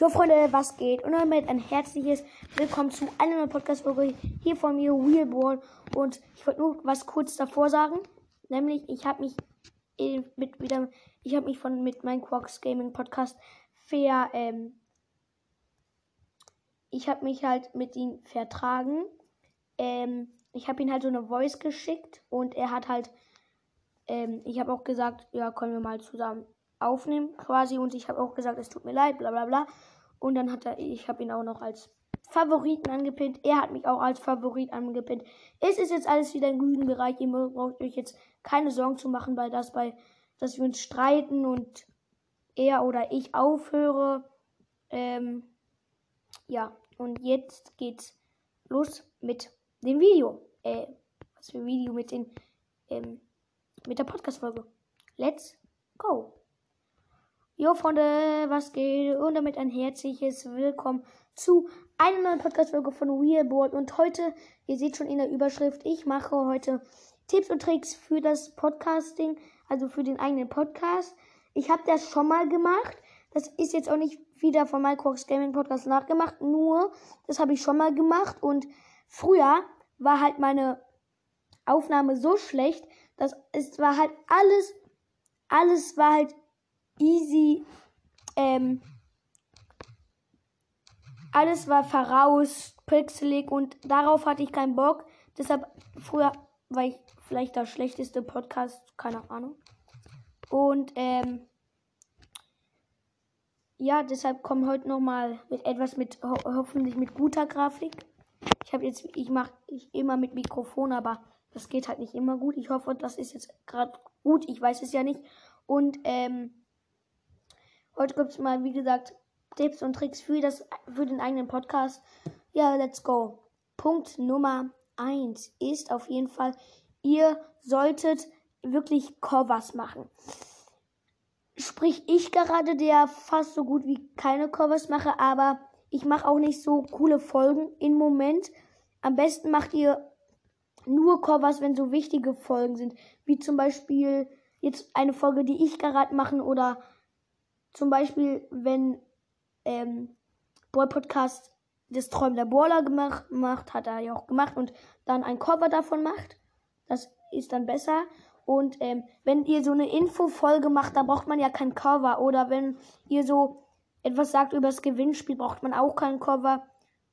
So, Freunde, was geht? Und damit ein herzliches Willkommen zu einer neuen Podcast-Folge hier von mir, Wheelball. Und ich wollte nur was kurz davor sagen. Nämlich, ich habe mich mit wieder, ich habe mich von mit meinem Quarks Gaming Podcast ver, ähm, ich habe mich halt mit ihm vertragen. Ähm, ich habe ihm halt so eine Voice geschickt und er hat halt, ähm, ich habe auch gesagt, ja, können wir mal zusammen aufnehmen quasi und ich habe auch gesagt, es tut mir leid, bla bla bla. Und dann hat er, ich habe ihn auch noch als Favoriten angepinnt. Er hat mich auch als Favorit angepinnt. Es ist jetzt alles wieder im grünen Bereich. Ihr braucht euch jetzt keine Sorgen zu machen, bei das, bei, dass wir uns streiten und er oder ich aufhöre. Ähm, ja, und jetzt geht's los mit dem Video. Äh, was für Video mit den, ähm, mit der Podcast-Folge. Let's go! Jo Freunde, was geht? Und damit ein herzliches Willkommen zu einer neuen Podcast-Folge von Wheelboard. Und heute, ihr seht schon in der Überschrift, ich mache heute Tipps und Tricks für das Podcasting, also für den eigenen Podcast. Ich habe das schon mal gemacht. Das ist jetzt auch nicht wieder von Microx Gaming Podcast nachgemacht, nur das habe ich schon mal gemacht. Und früher war halt meine Aufnahme so schlecht, dass es war halt alles, alles war halt easy. Ähm, alles war voraus, pixelig und darauf hatte ich keinen Bock. Deshalb früher war ich vielleicht der schlechteste Podcast, keine Ahnung. Und ähm, ja, deshalb kommen heute noch mal mit etwas mit ho hoffentlich mit guter Grafik. Ich habe jetzt ich mache ich immer mit Mikrofon, aber das geht halt nicht immer gut. Ich hoffe, das ist jetzt gerade gut. Ich weiß es ja nicht. Und ähm, Heute gibt es mal, wie gesagt, Tipps und Tricks für, das, für den eigenen Podcast. Ja, let's go. Punkt Nummer 1 ist auf jeden Fall, ihr solltet wirklich Covers machen. Sprich, ich gerade, der fast so gut wie keine Covers mache, aber ich mache auch nicht so coole Folgen im Moment. Am besten macht ihr nur Covers, wenn so wichtige Folgen sind. Wie zum Beispiel jetzt eine Folge, die ich gerade mache oder zum Beispiel, wenn ähm, Boy Podcast das Träumen der Baller gemacht, macht, hat er ja auch gemacht und dann ein Cover davon macht. Das ist dann besser. Und ähm, wenn ihr so eine Infofolge macht, da braucht man ja kein Cover. Oder wenn ihr so etwas sagt über das Gewinnspiel, braucht man auch kein Cover.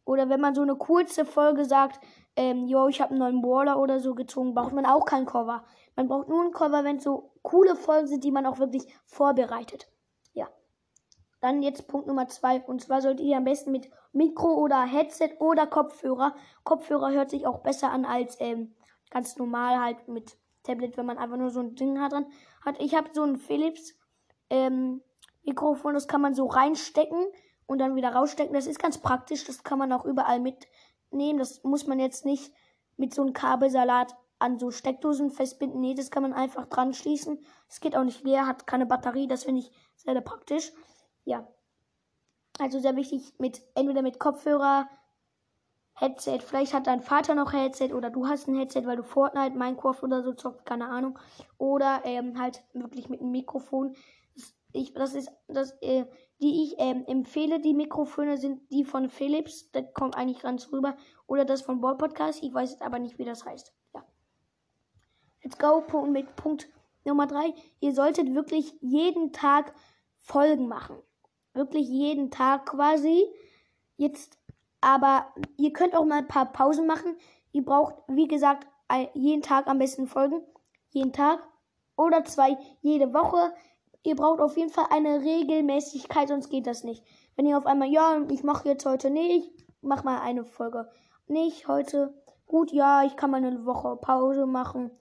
Oder wenn man so eine kurze Folge sagt, ähm, yo, ich habe einen neuen Baller oder so gezogen, braucht man auch kein Cover. Man braucht nur ein Cover, wenn es so coole Folgen sind, die man auch wirklich vorbereitet. Dann jetzt Punkt Nummer zwei. Und zwar solltet ihr am besten mit Mikro oder Headset oder Kopfhörer. Kopfhörer hört sich auch besser an als ähm, ganz normal halt mit Tablet, wenn man einfach nur so ein Ding hat dran hat. Ich habe so ein Philips ähm, Mikrofon, das kann man so reinstecken und dann wieder rausstecken. Das ist ganz praktisch. Das kann man auch überall mitnehmen. Das muss man jetzt nicht mit so einem Kabelsalat an so Steckdosen festbinden. Nee, das kann man einfach dran schließen. Es geht auch nicht leer, hat keine Batterie. Das finde ich sehr, sehr praktisch. Ja. Also sehr wichtig, mit entweder mit Kopfhörer, Headset. Vielleicht hat dein Vater noch Headset oder du hast ein Headset, weil du Fortnite, Minecraft oder so zockst, keine Ahnung. Oder ähm, halt wirklich mit einem Mikrofon. Ich, das ist das, äh, die ich ähm, empfehle. Die Mikrofone sind die von Philips. Das kommt eigentlich ganz rüber. Oder das von Ball Podcast. Ich weiß jetzt aber nicht, wie das heißt. Ja. Let's go mit Punkt Nummer drei. Ihr solltet wirklich jeden Tag Folgen machen. Wirklich jeden Tag quasi. Jetzt, aber ihr könnt auch mal ein paar Pausen machen. Ihr braucht, wie gesagt, jeden Tag am besten Folgen. Jeden Tag. Oder zwei jede Woche. Ihr braucht auf jeden Fall eine Regelmäßigkeit, sonst geht das nicht. Wenn ihr auf einmal, ja, ich mache jetzt heute nicht, mach mal eine Folge. Nicht heute. Gut, ja, ich kann mal eine Woche Pause machen.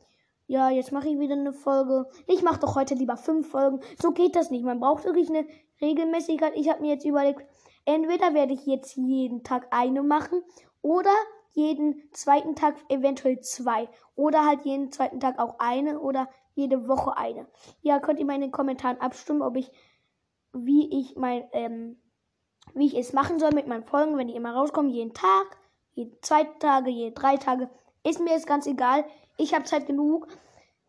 Ja, jetzt mache ich wieder eine Folge. Ich mache doch heute lieber fünf Folgen. So geht das nicht. Man braucht wirklich eine Regelmäßigkeit. Ich habe mir jetzt überlegt, entweder werde ich jetzt jeden Tag eine machen oder jeden zweiten Tag eventuell zwei. Oder halt jeden zweiten Tag auch eine oder jede Woche eine. Ja, könnt ihr mal in den Kommentaren abstimmen, ob ich, wie ich mein, ähm, wie ich es machen soll mit meinen Folgen, wenn die immer rauskommen. Jeden Tag, jeden zwei Tage, jeden drei Tage. Ist mir jetzt ganz egal. Ich habe Zeit genug.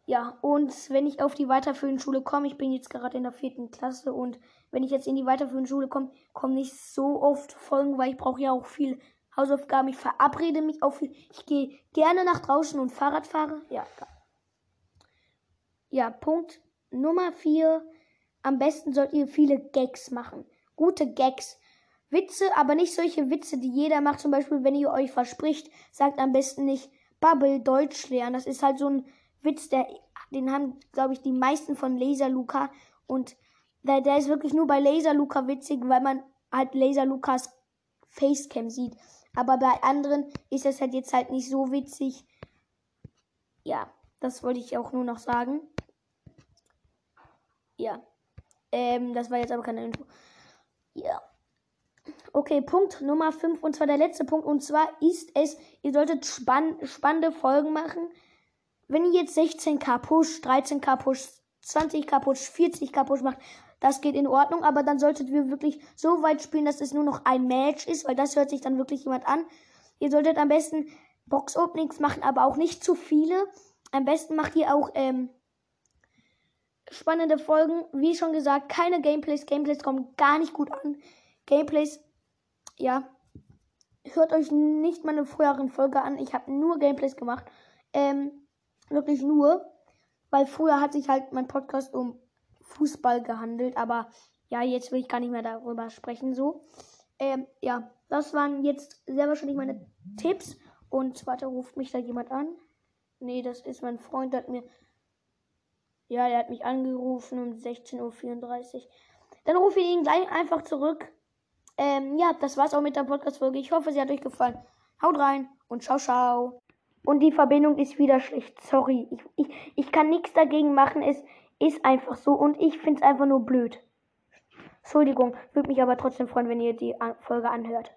Ja, und wenn ich auf die weiterführende Schule komme, ich bin jetzt gerade in der vierten Klasse und wenn ich jetzt in die weiterführende Schule komme, kommen nicht so oft Folgen, weil ich brauche ja auch viel Hausaufgaben. Ich verabrede mich auch viel. Ich gehe gerne nach draußen und Fahrrad fahre. Ja, ja, Punkt Nummer vier. Am besten sollt ihr viele Gags machen. Gute Gags. Witze, aber nicht solche Witze, die jeder macht. Zum Beispiel, wenn ihr euch verspricht, sagt am besten nicht Bubble Deutsch lernen. Das ist halt so ein Witz, der, den haben, glaube ich, die meisten von Laser Luca. Und der, der ist wirklich nur bei Laser Luca witzig, weil man halt Laser Lukas Facecam sieht. Aber bei anderen ist es halt jetzt halt nicht so witzig. Ja, das wollte ich auch nur noch sagen. Ja. Ähm, das war jetzt aber keine Info. Ja. Okay, Punkt Nummer 5 und zwar der letzte Punkt und zwar ist es, ihr solltet spann spannende Folgen machen. Wenn ihr jetzt 16k Push, 13k Push, 20k Push, 40k Push macht, das geht in Ordnung, aber dann solltet ihr wirklich so weit spielen, dass es nur noch ein Match ist, weil das hört sich dann wirklich jemand an. Ihr solltet am besten Box-Openings machen, aber auch nicht zu viele. Am besten macht ihr auch ähm, spannende Folgen. Wie schon gesagt, keine Gameplays. Gameplays kommen gar nicht gut an. Gameplays, ja, hört euch nicht meine früheren Folge an. Ich habe nur Gameplays gemacht. Ähm, wirklich nur. Weil früher hat sich halt mein Podcast um Fußball gehandelt. Aber ja, jetzt will ich gar nicht mehr darüber sprechen. So. Ähm, ja, das waren jetzt sehr wahrscheinlich meine Tipps. Und warte, ruft mich da jemand an? Nee, das ist mein Freund, der hat mir ja, der hat mich angerufen um 16.34 Uhr. Dann rufe ich ihn gleich einfach zurück. Ähm, ja, das war's auch mit der Podcast-Folge. Ich hoffe, sie hat euch gefallen. Haut rein und ciao, ciao. Und die Verbindung ist wieder schlecht. Sorry. Ich, ich, ich kann nichts dagegen machen. Es ist einfach so. Und ich find's einfach nur blöd. Entschuldigung. Würde mich aber trotzdem freuen, wenn ihr die Folge anhört.